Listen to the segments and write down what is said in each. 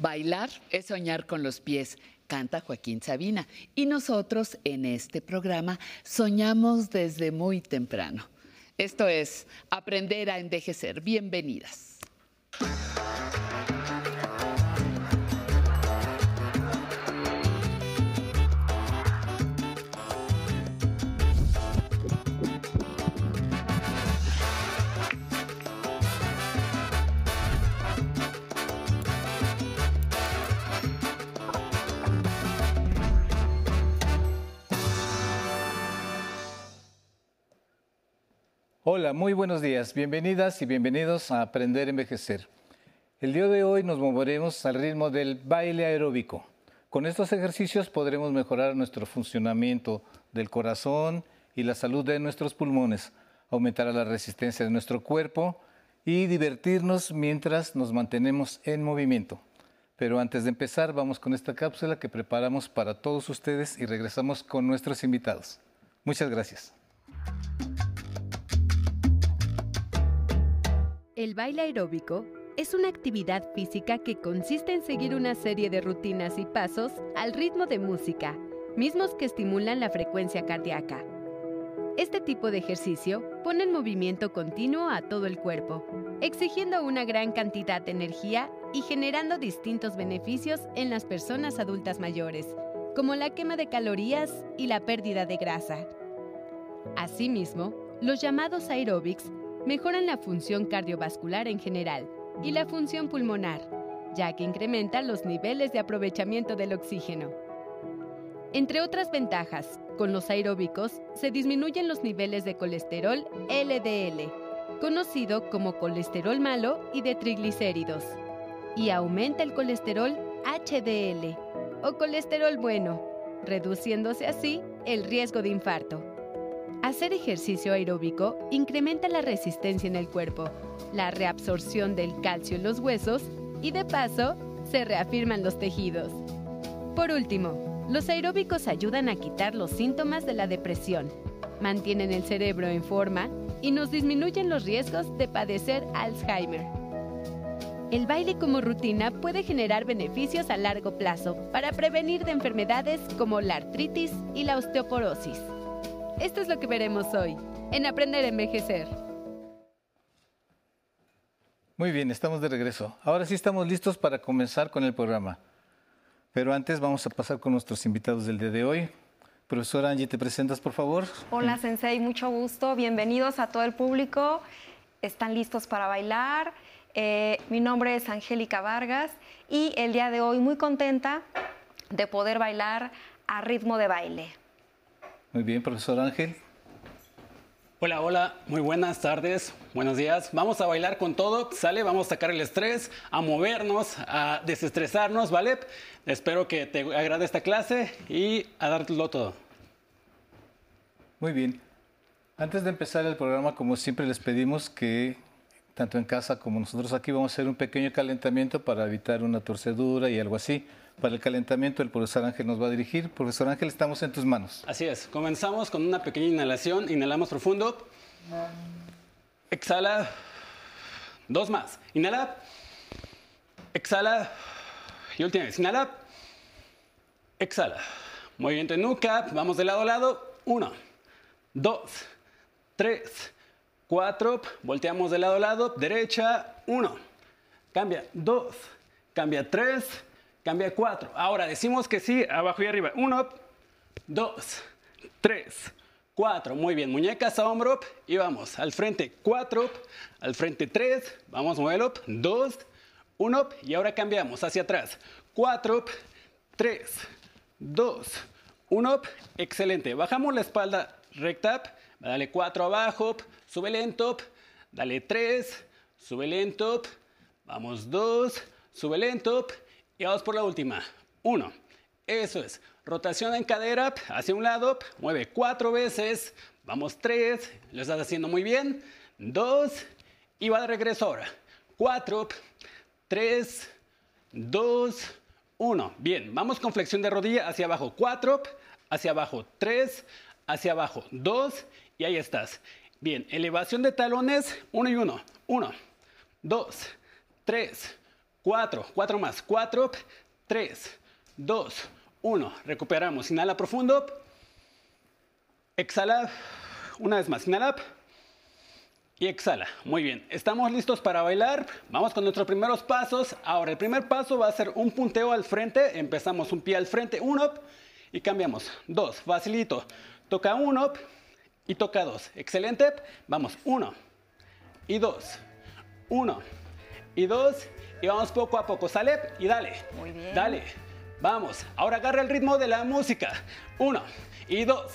Bailar es soñar con los pies, canta Joaquín Sabina. Y nosotros en este programa soñamos desde muy temprano. Esto es Aprender a Envejecer. Bienvenidas. Hola, muy buenos días. Bienvenidas y bienvenidos a Aprender a Envejecer. El día de hoy nos moveremos al ritmo del baile aeróbico. Con estos ejercicios podremos mejorar nuestro funcionamiento del corazón y la salud de nuestros pulmones, aumentar la resistencia de nuestro cuerpo y divertirnos mientras nos mantenemos en movimiento. Pero antes de empezar, vamos con esta cápsula que preparamos para todos ustedes y regresamos con nuestros invitados. Muchas gracias. El baile aeróbico es una actividad física que consiste en seguir una serie de rutinas y pasos al ritmo de música, mismos que estimulan la frecuencia cardíaca. Este tipo de ejercicio pone en movimiento continuo a todo el cuerpo, exigiendo una gran cantidad de energía y generando distintos beneficios en las personas adultas mayores, como la quema de calorías y la pérdida de grasa. Asimismo, los llamados aeróbics mejoran la función cardiovascular en general y la función pulmonar, ya que incrementan los niveles de aprovechamiento del oxígeno. Entre otras ventajas, con los aeróbicos se disminuyen los niveles de colesterol LDL, conocido como colesterol malo y de triglicéridos, y aumenta el colesterol HDL o colesterol bueno, reduciéndose así el riesgo de infarto. Hacer ejercicio aeróbico incrementa la resistencia en el cuerpo, la reabsorción del calcio en los huesos y de paso se reafirman los tejidos. Por último, los aeróbicos ayudan a quitar los síntomas de la depresión, mantienen el cerebro en forma y nos disminuyen los riesgos de padecer Alzheimer. El baile como rutina puede generar beneficios a largo plazo para prevenir de enfermedades como la artritis y la osteoporosis. Esto es lo que veremos hoy en Aprender a Envejecer. Muy bien, estamos de regreso. Ahora sí estamos listos para comenzar con el programa. Pero antes vamos a pasar con nuestros invitados del día de hoy. Profesora Angie, ¿te presentas, por favor? Hola, Sensei, mucho gusto. Bienvenidos a todo el público. ¿Están listos para bailar? Eh, mi nombre es Angélica Vargas y el día de hoy muy contenta de poder bailar a ritmo de baile. Muy bien, profesor Ángel. Hola, hola, muy buenas tardes, buenos días. Vamos a bailar con todo, ¿sale? Vamos a sacar el estrés, a movernos, a desestresarnos, ¿vale? Espero que te agrade esta clase y a darlo todo. Muy bien. Antes de empezar el programa, como siempre les pedimos que tanto en casa como nosotros aquí vamos a hacer un pequeño calentamiento para evitar una torcedura y algo así. Para el calentamiento el profesor Ángel nos va a dirigir. Profesor Ángel, estamos en tus manos. Así es. Comenzamos con una pequeña inhalación. Inhalamos profundo. Exhala. Dos más. Inhala. Exhala. Y última vez. Inhala. Exhala. Movimiento en nuca. Vamos de lado a lado. Uno, dos, tres, cuatro. Volteamos de lado a lado. Derecha. Uno. Cambia. Dos. Cambia. Tres Cambia cuatro. Ahora decimos que sí, abajo y arriba. Uno, dos, tres, cuatro. Muy bien, muñecas a hombro y vamos. Al frente, cuatro, al frente, tres. Vamos, muévelo. Dos, uno. Y ahora cambiamos hacia atrás. Cuatro, tres, dos, uno. Excelente. Bajamos la espalda recta. Dale cuatro abajo. Sube lento. Dale tres. Sube lento. Vamos dos. Sube lento. Y vamos por la última. Uno. Eso es. Rotación en cadera hacia un lado. Mueve cuatro veces. Vamos tres. Lo estás haciendo muy bien. Dos. Y va de regreso ahora. Cuatro. Tres. Dos. Uno. Bien. Vamos con flexión de rodilla hacia abajo. Cuatro. Hacia abajo. Tres. Hacia abajo. Dos. Y ahí estás. Bien. Elevación de talones. Uno y uno. Uno. Dos. Tres. cuatro, cuatro más, cuatro, tres, dos, uno. Recuperamos, inhala profundo, exhala, una vez más, inhala y exhala. Muy bien, estamos listos para bailar. Vamos con nuestros primeros pasos. Ahora, el primer paso va a ser un punteo al frente. Empezamos un pie al frente, uno y cambiamos. Dos, facilito. Toca uno y toca dos. Excelente. Vamos, uno y dos. Uno y dos. Y vamos poco a poco. Sale y dale. Muy bien. Dale. Vamos. Ahora agarra el ritmo de la música. Uno y dos.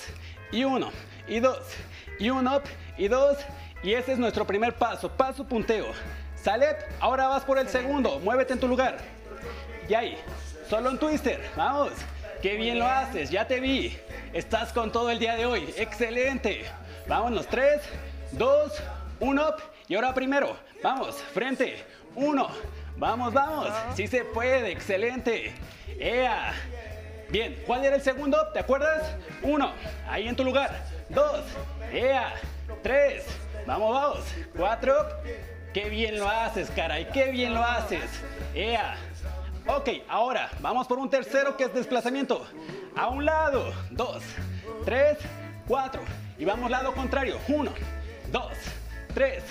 Y uno y dos. Y uno y dos. Y ese es nuestro primer paso. Paso punteo. Sale. Ahora vas por el segundo. Muévete en tu lugar. Y ahí. Solo un twister. Vamos. Qué bien lo haces. Ya te vi. Estás con todo el día de hoy. Excelente. Vámonos. Tres, dos, uno. Y ahora primero. Vamos. Frente. Uno. Vamos, vamos. Sí se puede. Excelente. ¡Ea! Bien, ¿cuál era el segundo? ¿Te acuerdas? Uno, ahí en tu lugar. Dos, ¡ea! Tres, vamos, vamos. Cuatro, qué bien lo haces, caray, qué bien lo haces. ¡Ea! Ok, ahora vamos por un tercero que es desplazamiento. A un lado, dos, tres, cuatro. Y vamos lado contrario. Uno, dos, tres,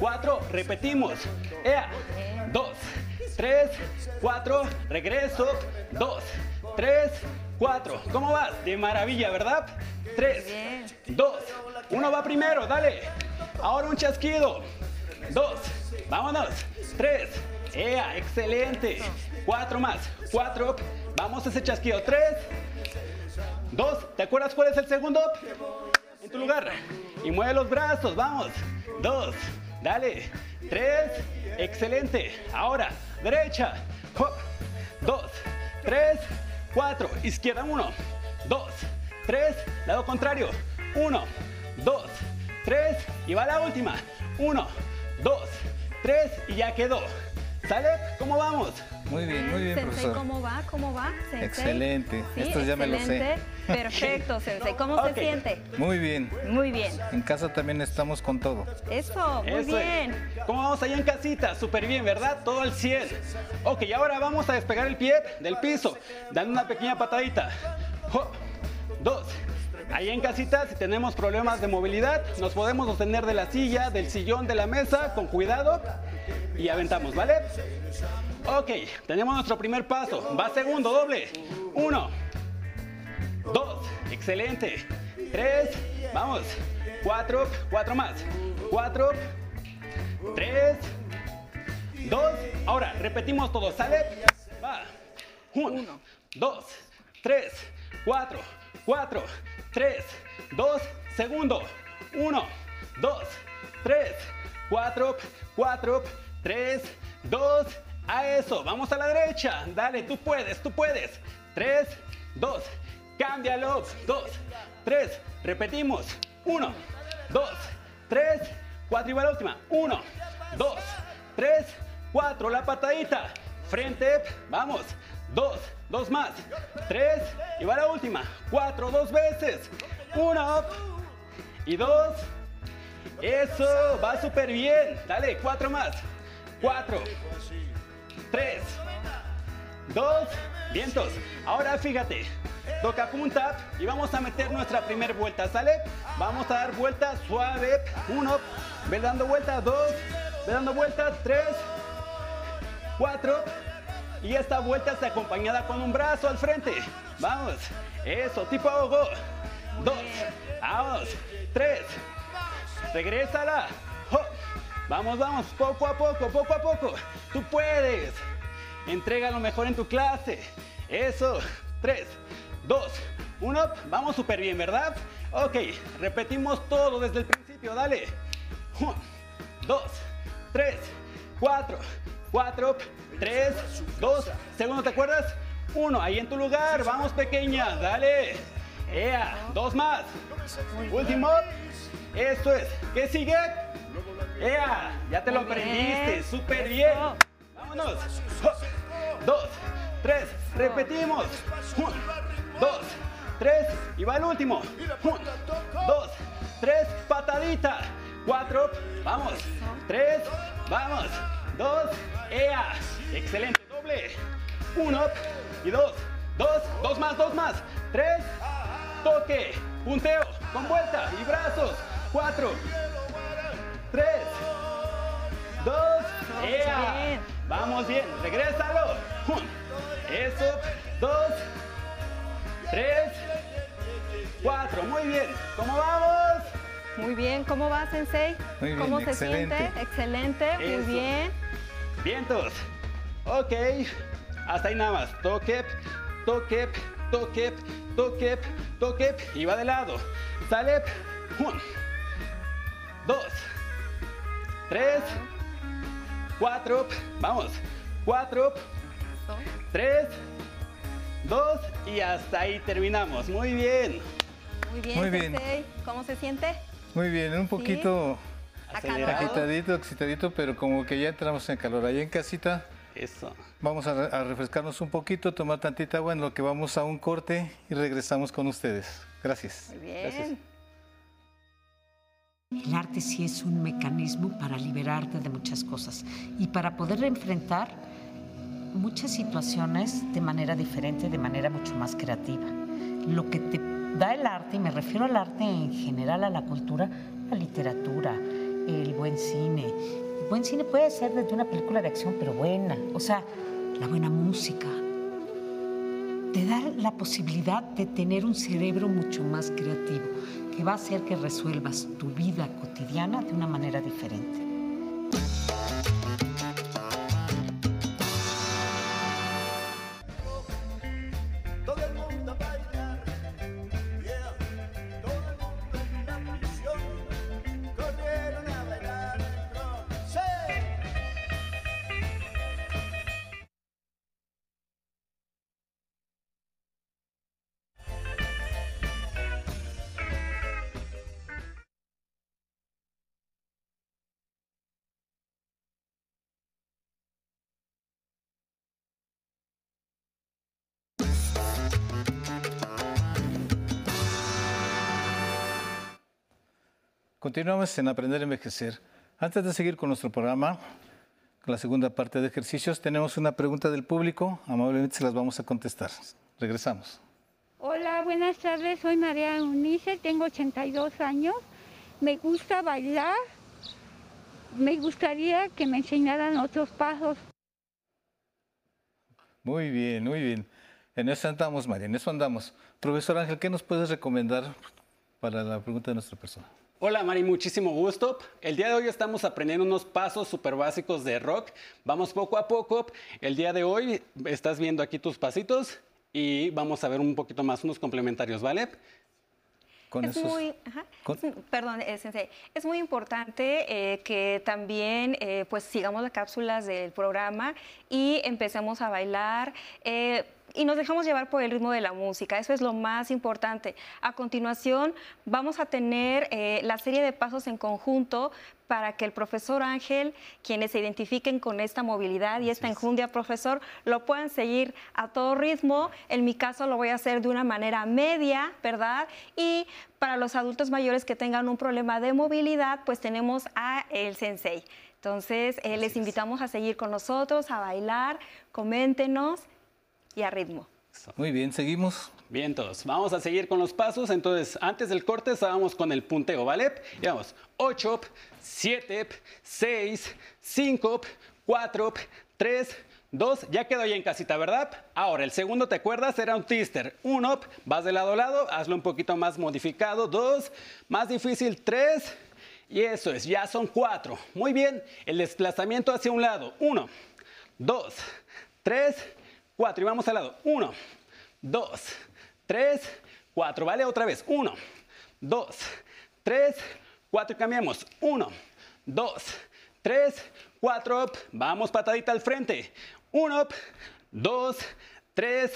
cuatro. Repetimos. ¡Ea! Dos, tres, cuatro. Regreso. Dos, tres, cuatro. ¿Cómo vas? De maravilla, ¿verdad? Tres, dos, uno va primero, dale. Ahora un chasquido. Dos, vámonos. Tres, ea, excelente. Cuatro más, cuatro. Vamos a ese chasquido. Tres, dos. ¿Te acuerdas cuál es el segundo? En tu lugar. Y mueve los brazos, vamos. Dos, dale. Tres, excelente. Ahora, derecha. Dos, tres, cuatro. Izquierda, uno, dos, tres. Lado contrario. Uno, dos, tres. Y va la última. Uno, dos, tres. Y ya quedó. ¿Sale? ¿Cómo vamos? Muy bien, muy bien, Sensei, profesor. ¿cómo va? ¿Cómo va? Sensei? Excelente. Sí, Esto ya me lo sé. Perfecto, Sensei. ¿Cómo se siente? Muy bien. Muy bien. En casa también estamos con todo. Eso, muy Eso es. bien. ¿Cómo vamos allá en casita? Súper bien, ¿verdad? Todo al 100. Ok, ahora vamos a despegar el pie del piso, dando una pequeña patadita. Hop. Dos. Ahí en casita, si tenemos problemas de movilidad, nos podemos sostener de la silla, del sillón, de la mesa, con cuidado. Y aventamos, ¿vale? Ok, tenemos nuestro primer paso. Va segundo, doble. Uno. Dos. Excelente. Tres. Vamos. Cuatro. Cuatro más. Cuatro. Tres. Dos. Ahora, repetimos todo. ¿Sale? Va. Uno. Dos. Tres. Cuatro. Cuatro. Tres. Dos. Segundo. Uno. Dos. Tres. Cuatro. Cuatro. Tres. Dos. A eso. Vamos a la derecha. Dale, tú puedes, tú puedes. Tres. Dos. Cámbialo. Dos. Tres. Repetimos. Uno. Dos. Tres. Cuatro y va la última. Uno. Dos. Tres. Cuatro. La patadita. Frente. Vamos. Dos. Dos más. Tres. Y va la última. Cuatro. Dos veces. Uno. Y dos. Eso. Va súper bien. Dale. Cuatro más. Cuatro. Tres. Dos. Vientos. Ahora fíjate. Toca punta y vamos a meter nuestra primera vuelta, ¿sale? Vamos a dar vuelta suave. Uno. Ve dando vuelta. Dos. Ve dando vuelta. Tres. Cuatro. Y esta vuelta está acompañada con un brazo al frente. Vamos. Eso, tipo ahogo. Dos. Vamos. Tres. Regrésala. Vamos, vamos, poco a poco, poco a poco. Tú puedes. Entrega lo mejor en tu clase. Eso. Tres, dos, uno. Vamos súper bien, ¿verdad? Ok, repetimos todo desde el principio. Dale. Uno, dos, tres, cuatro, cuatro, tres, dos. Segundo, ¿te acuerdas? Uno, ahí en tu lugar. Vamos, pequeña. Dale. Ea, dos más. Último. Esto es. ¿Qué sigue? ¡Ea! Ya te lo aprendiste, súper bien. Vámonos. Dos, tres, repetimos. Un, dos, tres, y va el último. Un, dos, tres, patadita. Cuatro, vamos. Tres, vamos. Dos, ea, excelente, doble, uno y dos, dos, dos más, dos más, tres, toque, punteo, con vuelta y brazos, cuatro, tres, dos, ea, vamos bien, regrésalo, eso, dos, tres, cuatro, muy bien, ¿cómo vamos? Muy bien, ¿cómo va, Sensei? Muy bien, ¿Cómo se excelente. siente? Excelente, muy Eso. bien. Vientos. Ok. Hasta ahí nada más. Toque, toque, toque, toque, toque. Y va de lado. Sale. Un. Dos. Tres. Cuatro. Vamos. Cuatro. Tres. Dos. Y hasta ahí terminamos. Muy bien. Muy bien, Muy bien. ¿Cómo se siente? Muy bien, un poquito Acalorado. agitadito, excitadito, pero como que ya entramos en calor. Ahí en casita Eso. vamos a, a refrescarnos un poquito, tomar tantita agua en lo que vamos a un corte y regresamos con ustedes. Gracias. Muy bien. El arte sí es un mecanismo para liberarte de muchas cosas y para poder enfrentar muchas situaciones de manera diferente, de manera mucho más creativa. Lo que te da el arte, y me refiero al arte en general, a la cultura, la literatura, el buen cine. El buen cine puede ser desde una película de acción, pero buena. O sea, la buena música, te da la posibilidad de tener un cerebro mucho más creativo, que va a hacer que resuelvas tu vida cotidiana de una manera diferente. Continuamos en Aprender a Envejecer. Antes de seguir con nuestro programa, con la segunda parte de ejercicios, tenemos una pregunta del público. Amablemente se las vamos a contestar. Regresamos. Hola, buenas tardes. Soy María Eunice, tengo 82 años. Me gusta bailar. Me gustaría que me enseñaran otros pasos. Muy bien, muy bien. En eso andamos, María, en eso andamos. Profesor Ángel, ¿qué nos puedes recomendar para la pregunta de nuestra persona? Hola Mari, muchísimo gusto. El día de hoy estamos aprendiendo unos pasos súper básicos de rock. Vamos poco a poco. El día de hoy estás viendo aquí tus pasitos y vamos a ver un poquito más unos complementarios, ¿vale? Con es esos- muy, ajá, con- es- perdón, eh, sensei, es muy importante eh, que también eh, pues sigamos las cápsulas del programa y empecemos a bailar y nos dejamos llevar por el ritmo de la música. Eso es lo más importante. A continuación vamos a tener eh, la serie de pasos en conjunto para que el profesor Ángel, quienes se identifiquen con esta movilidad y esta enjundia, profesor, lo puedan seguir a todo ritmo. En mi caso lo voy a hacer de una manera media, ¿verdad? Y para los adultos mayores que tengan un problema de movilidad, pues tenemos a el sensei. Entonces, eh, les invitamos a seguir con nosotros, a bailar, coméntenos y a ritmo. Muy bien, seguimos. Bien, todos. Vamos a seguir con los pasos. Entonces, antes del corte estábamos con el punteo, ¿vale? Y vamos. 8, 7, 6, 5, 4, 3, 2. Ya quedó ya en casita, ¿verdad? Ahora, el segundo, ¿te acuerdas? Era un twister. Uno, vas de lado a lado, hazlo un poquito más modificado. Dos, más difícil. Tres. Y eso es, ya son cuatro. Muy bien. El desplazamiento hacia un lado. Uno, dos, tres, cuatro. Y vamos al lado. Uno, dos, tres, cuatro. Vale, otra vez. Uno, dos, tres, cuatro. Y cambiamos. Uno, dos, tres, cuatro. up. Vamos patadita al frente. Uno, up, dos, tres,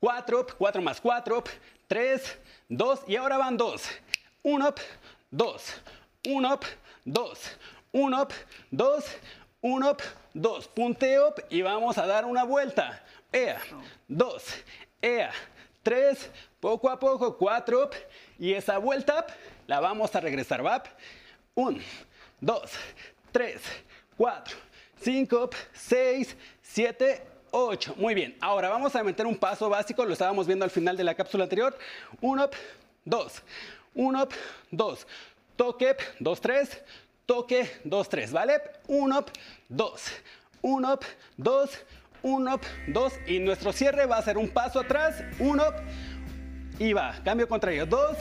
cuatro. up. Cuatro más cuatro. up. Tres, dos. Y ahora van dos. Uno, up, dos. Uno, up, dos. Uno, up, dos. Uno, up, dos. Punteo up y vamos a dar una vuelta. Ea, dos. Ea, tres. Poco a poco, cuatro. Y esa vuelta la vamos a regresar. ¿va? Un, dos, tres, cuatro, 5, 6, 7, 8. Muy bien. Ahora vamos a meter un paso básico. Lo estábamos viendo al final de la cápsula anterior. 1, 2. 1, 2. Toque, 2, 3. Toque, 2, 3. ¿Vale? 1, 2. 1, 2. 1, 2. Y nuestro cierre va a ser un paso atrás. 1. Y va. Cambio contrario. 2.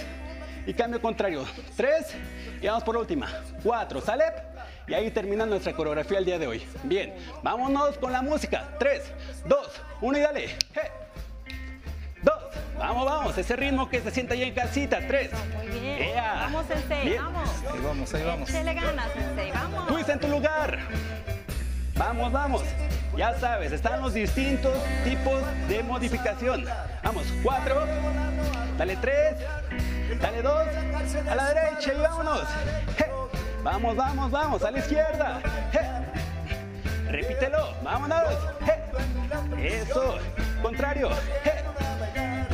Y cambio contrario. 3. Y vamos por la última. 4. ¿Sale? Y ahí termina nuestra coreografía el día de hoy. Bien, vámonos con la música. 3, 2, 1 y dale. Hey. 2, vamos, vamos, ese ritmo que se siente ahí en casita. 3, Muy bien. Vamos, Sensei, Bien. vamos. Ahí vamos, ahí vamos. Échele ganas, Sensei, vamos. Twist en tu lugar. Vamos, vamos. Ya sabes, están los distintos tipos de modificación. Vamos, 4, dale 3, dale 2, a la derecha y vámonos. Vamos, vamos, vamos, a la izquierda. Repítelo, vámonos. Eso, contrario.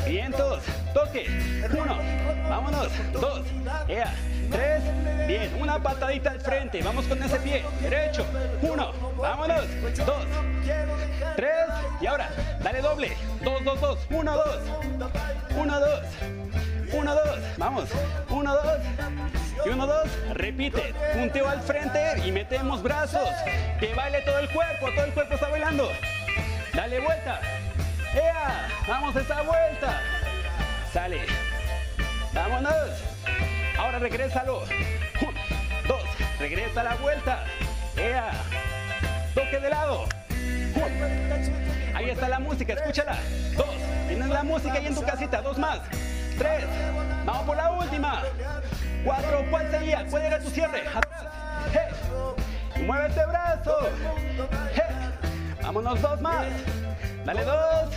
Vientos, toque. Uno, vámonos. Dos, ea. Tres, bien. Una patadita al frente. Vamos con ese pie. Derecho. Uno, vámonos. Dos, tres. Y ahora, dale doble. Dos, dos, dos. Uno, dos. Uno, dos. Uno, dos. Vamos. Uno, dos. Y uno, dos. Repite. Punteo al frente y metemos brazos. Que baile todo el cuerpo. Todo el cuerpo está bailando. Dale vuelta. ¡Ea! ¡Vamos esa vuelta! Sale. ¡Vámonos! Ahora regrésalo. Un, dos. Regresa la vuelta. ¡Ea! Toque de lado. Un. Ahí está la música, escúchala. Dos. Tienes la música ahí en tu casita. Dos más. Tres. Vamos por la última. Cuatro. ¿Cuál sería? ¿Cuál era tu cierre? Atrás. ¡Hey! Mueve ese brazo. Vámonos dos más. Dale dos.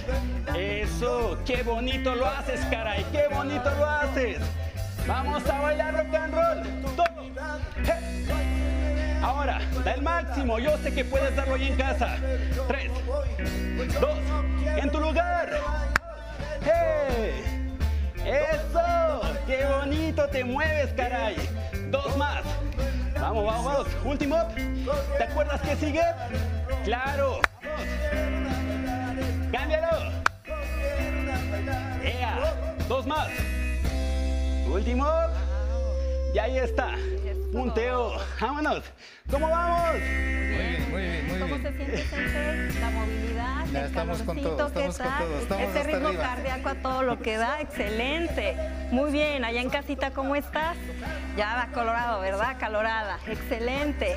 Eso. Qué bonito lo haces, caray. Qué bonito lo haces. Vamos a bailar rock and roll. Todo. Ahora, da el máximo. Yo sé que puedes darlo ahí en casa. Tres, dos, en tu lugar. ¡Hey! ¡Eso! ¡Qué bonito te mueves, caray! Dos más. Vamos, vamos, vamos. Último. ¿Te acuerdas que sigue? Claro. Cámbialo. ¡Ea! Dos más. Último. Y ahí está. Punteo. Vámonos. ¿Cómo vamos? Muy bien, muy bien, muy ¿Cómo se siente, Sensei? La movilidad, Ya el estamos con todo, calorcito, ¿qué estamos con tal? todo, estamos Ese hasta ritmo arriba. cardíaco a todo lo que da, excelente. Muy bien, allá en casita, ¿cómo estás? Ya va colorado, ¿verdad? Calorada, excelente.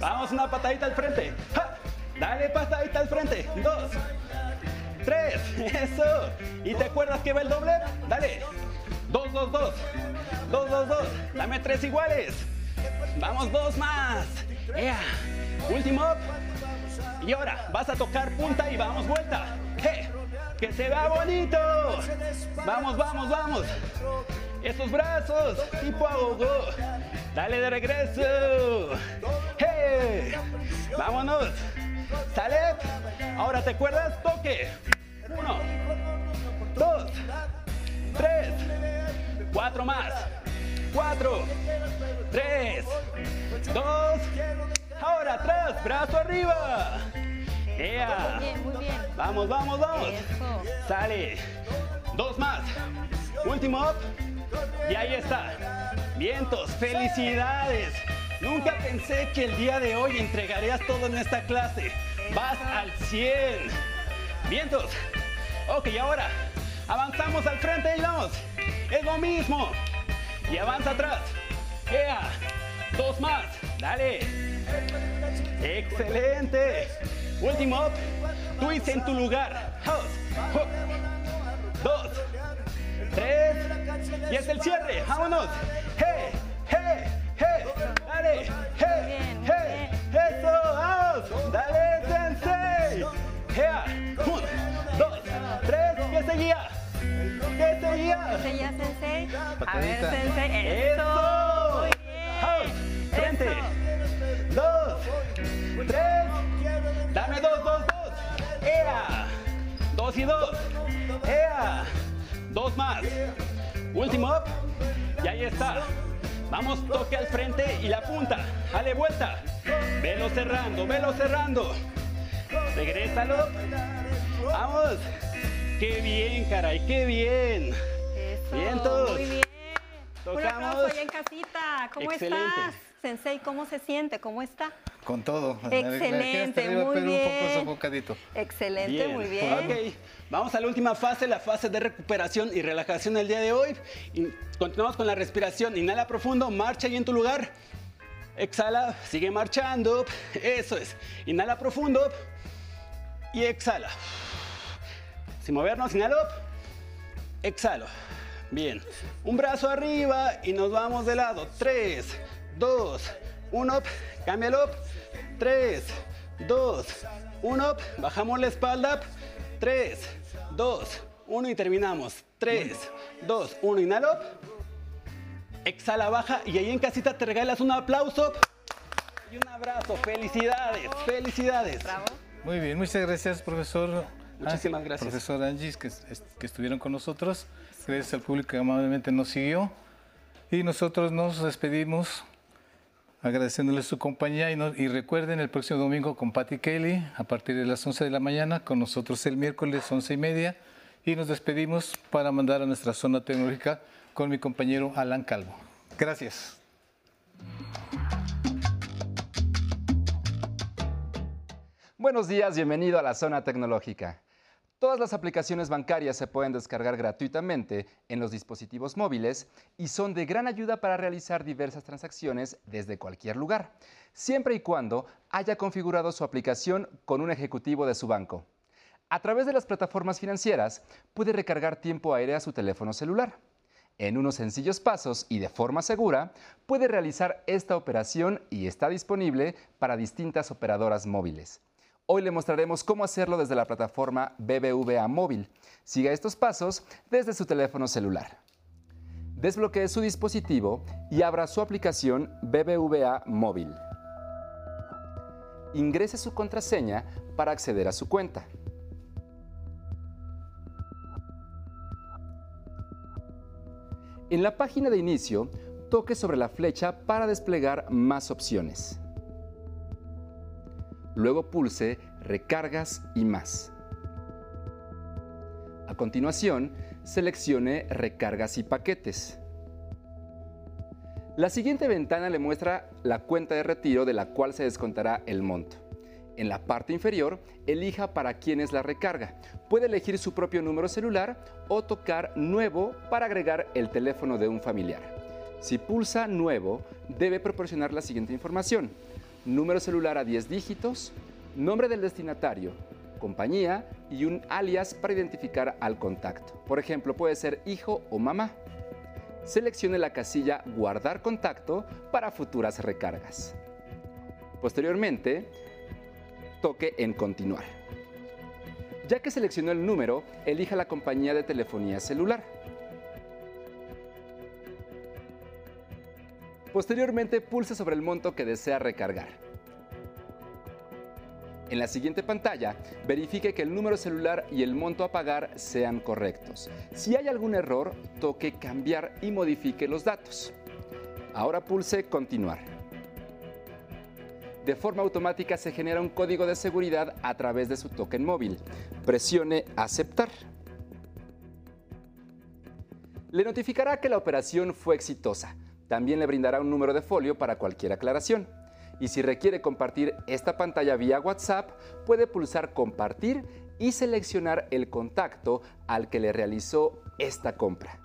Vamos, una patadita al frente. ¡Ja! Dale patadita al frente. Dos. Tres. Eso. ¿Y te acuerdas que va el doble? Dale. Dos, dos, dos. Dos, dos, dos. Dame tres iguales. Vamos, dos más. ¡Ea! Último. Y ahora vas a tocar punta y vamos vuelta. ¡Hey! ¡Que se vea bonito! Vamos, vamos, vamos. Esos brazos, tipo ahogó. Dale de regreso. ¡Hey! Vámonos. ¿Sale? Ahora te acuerdas, toque. Uno, dos, tres, cuatro más. Cuatro, tres, dos. Ahora atrás, brazo arriba. ¡Ea! Muy bien, muy bien. Vamos, vamos, vamos. Eso. Sale. Dos más. Último. up. Y ahí está. Vientos, felicidades. Nunca pensé que el día de hoy entregarías todo en esta clase. Vas al 100. Vientos. Ok, ahora avanzamos al frente y vamos. Es lo mismo. Y avanza atrás. ¡Ea! Dos más. Dale. Excelente. Último up. Twist en tu lugar. House. Hook. Dos. Tres. Y es el cierre. Vámonos. Hey, hey, hey. Dale. Hey, hey. Eso. Vamos. Dale, sensei. Ea. Un, dos, tres. ¿Qué seguía? ¿Qué seguía? ¿Seguía, Sensei? A ver. Sensei. ¡Eso! Eso. Muy bien. House, frente. Eso. Dos, tres. Dame dos, dos, dos. ¡Ea! Dos y dos. ¡Ea! Dos más. Último up. Y ahí está. Vamos, toque al frente y la punta. Dale vuelta. Velo cerrando, velo cerrando. Regrésalo. Vamos. Qué bien, caray, qué bien. Eso, Vientos. Muy bien. Un Tocamos. aplauso allá en casita. ¿Cómo Excelente. estás? Sensei, ¿cómo se siente? ¿Cómo está? Con todo. Excelente, Arriba, muy pero un poco bien. sofocadito. Excelente, muy bien. Ok, vamos a la última fase, la fase de recuperación y relajación del día de hoy. Y continuamos con la respiración. Inhala profundo, marcha ahí en tu lugar. Exhala, sigue marchando. Eso es. Inhala profundo y exhala. Sin movernos, inhalo. Exhalo. Bien. Un brazo arriba y nos vamos de lado. 3, 2, 1. Cámbialo. 3, 2, 1. Bajamos la espalda. 3, 2, 1 y terminamos. 3, 2, 1. Inhalo. Exhala, baja y ahí en casita te regalas un aplauso y un abrazo. Felicidades, felicidades. Bravo. Muy bien, muchas gracias, profesor. Muchísimas Ángel, gracias. Profesor Angis, que, es- que estuvieron con nosotros. Gracias al público que amablemente nos siguió. Y nosotros nos despedimos agradeciéndoles su compañía. Y, no- y recuerden, el próximo domingo con Patty Kelly, a partir de las 11 de la mañana, con nosotros el miércoles 11 y media. Y nos despedimos para mandar a nuestra zona tecnológica con mi compañero Alan Calvo. Gracias. Buenos días, bienvenido a la zona tecnológica. Todas las aplicaciones bancarias se pueden descargar gratuitamente en los dispositivos móviles y son de gran ayuda para realizar diversas transacciones desde cualquier lugar, siempre y cuando haya configurado su aplicación con un ejecutivo de su banco. A través de las plataformas financieras puede recargar tiempo aéreo a su teléfono celular. En unos sencillos pasos y de forma segura, puede realizar esta operación y está disponible para distintas operadoras móviles. Hoy le mostraremos cómo hacerlo desde la plataforma BBVA Móvil. Siga estos pasos desde su teléfono celular. Desbloquee su dispositivo y abra su aplicación BBVA Móvil. Ingrese su contraseña para acceder a su cuenta. En la página de inicio, toque sobre la flecha para desplegar más opciones. Luego pulse Recargas y más. A continuación, seleccione Recargas y paquetes. La siguiente ventana le muestra la cuenta de retiro de la cual se descontará el monto. En la parte inferior, elija para quién es la recarga. Puede elegir su propio número celular o tocar Nuevo para agregar el teléfono de un familiar. Si pulsa Nuevo, debe proporcionar la siguiente información. Número celular a 10 dígitos, nombre del destinatario, compañía y un alias para identificar al contacto. Por ejemplo, puede ser hijo o mamá. Seleccione la casilla Guardar contacto para futuras recargas. Posteriormente, toque en Continuar. Ya que seleccionó el número, elija la compañía de telefonía celular. Posteriormente, pulse sobre el monto que desea recargar. En la siguiente pantalla, verifique que el número celular y el monto a pagar sean correctos. Si hay algún error, toque Cambiar y modifique los datos. Ahora pulse Continuar. De forma automática se genera un código de seguridad a través de su token móvil. Presione Aceptar. Le notificará que la operación fue exitosa. También le brindará un número de folio para cualquier aclaración. Y si requiere compartir esta pantalla vía WhatsApp, puede pulsar Compartir y seleccionar el contacto al que le realizó esta compra.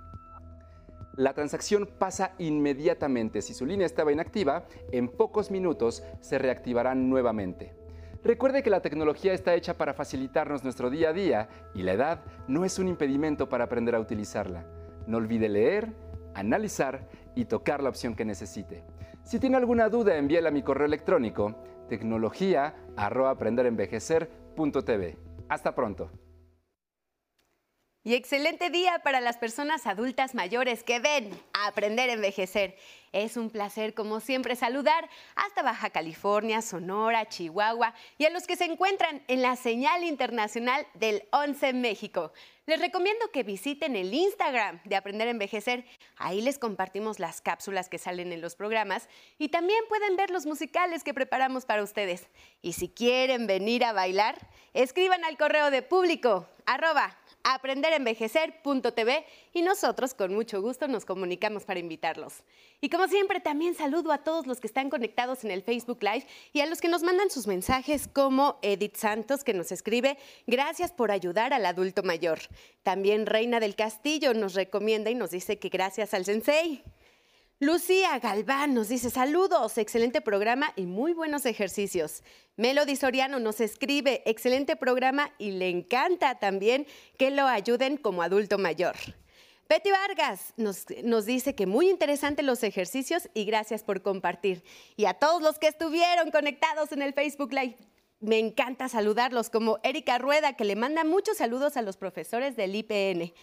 La transacción pasa inmediatamente. Si su línea estaba inactiva, en pocos minutos se reactivará nuevamente. Recuerde que la tecnología está hecha para facilitarnos nuestro día a día y la edad no es un impedimento para aprender a utilizarla. No olvide leer, analizar y tocar la opción que necesite. Si tiene alguna duda, envíela a mi correo electrónico tecnología@aprenderenvejecer.tv. Hasta pronto. Y excelente día para las personas adultas mayores que ven aprender a envejecer. Es un placer, como siempre, saludar hasta Baja California, Sonora, Chihuahua y a los que se encuentran en la señal internacional del 11 México. Les recomiendo que visiten el Instagram de Aprender a Envejecer. Ahí les compartimos las cápsulas que salen en los programas y también pueden ver los musicales que preparamos para ustedes. Y si quieren venir a bailar, escriban al correo de público arroba aprenderenvejecer.tv y nosotros con mucho gusto nos comunicamos para invitarlos. Y como siempre también saludo a todos los que están conectados en el Facebook Live y a los que nos mandan sus mensajes como Edith Santos que nos escribe gracias por ayudar al adulto mayor. También Reina del Castillo nos recomienda y nos dice que gracias al sensei. Lucía Galván nos dice saludos, excelente programa y muy buenos ejercicios. Melody Soriano nos escribe, excelente programa y le encanta también que lo ayuden como adulto mayor. Betty Vargas nos, nos, dice que muy interesante los ejercicios y gracias por compartir. Y a todos los que estuvieron conectados en el Facebook Live, me encanta saludarlos, como Erika Rueda, que le manda muchos saludos a los profesores del IPN.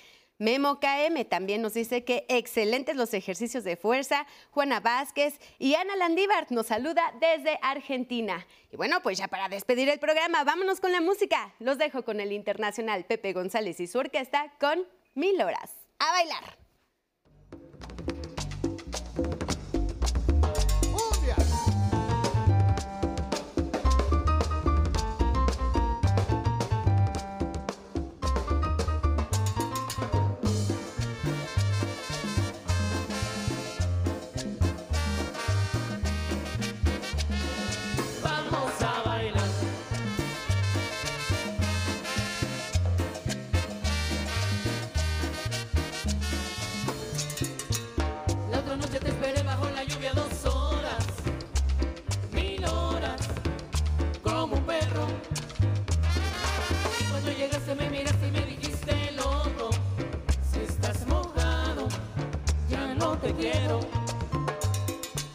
Memo KM también nos dice que excelentes los ejercicios de fuerza. Juana Vázquez y Ana Landívar nos saluda desde Argentina. Y bueno, pues ya para despedir el programa, vámonos con la música. Los dejo con el internacional Pepe González y su orquesta con Mil Horas. A bailar.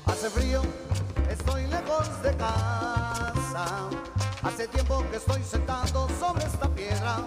Hace frío, estoy lejos de casa. Hace tiempo que estoy sentado sobre esta piedra.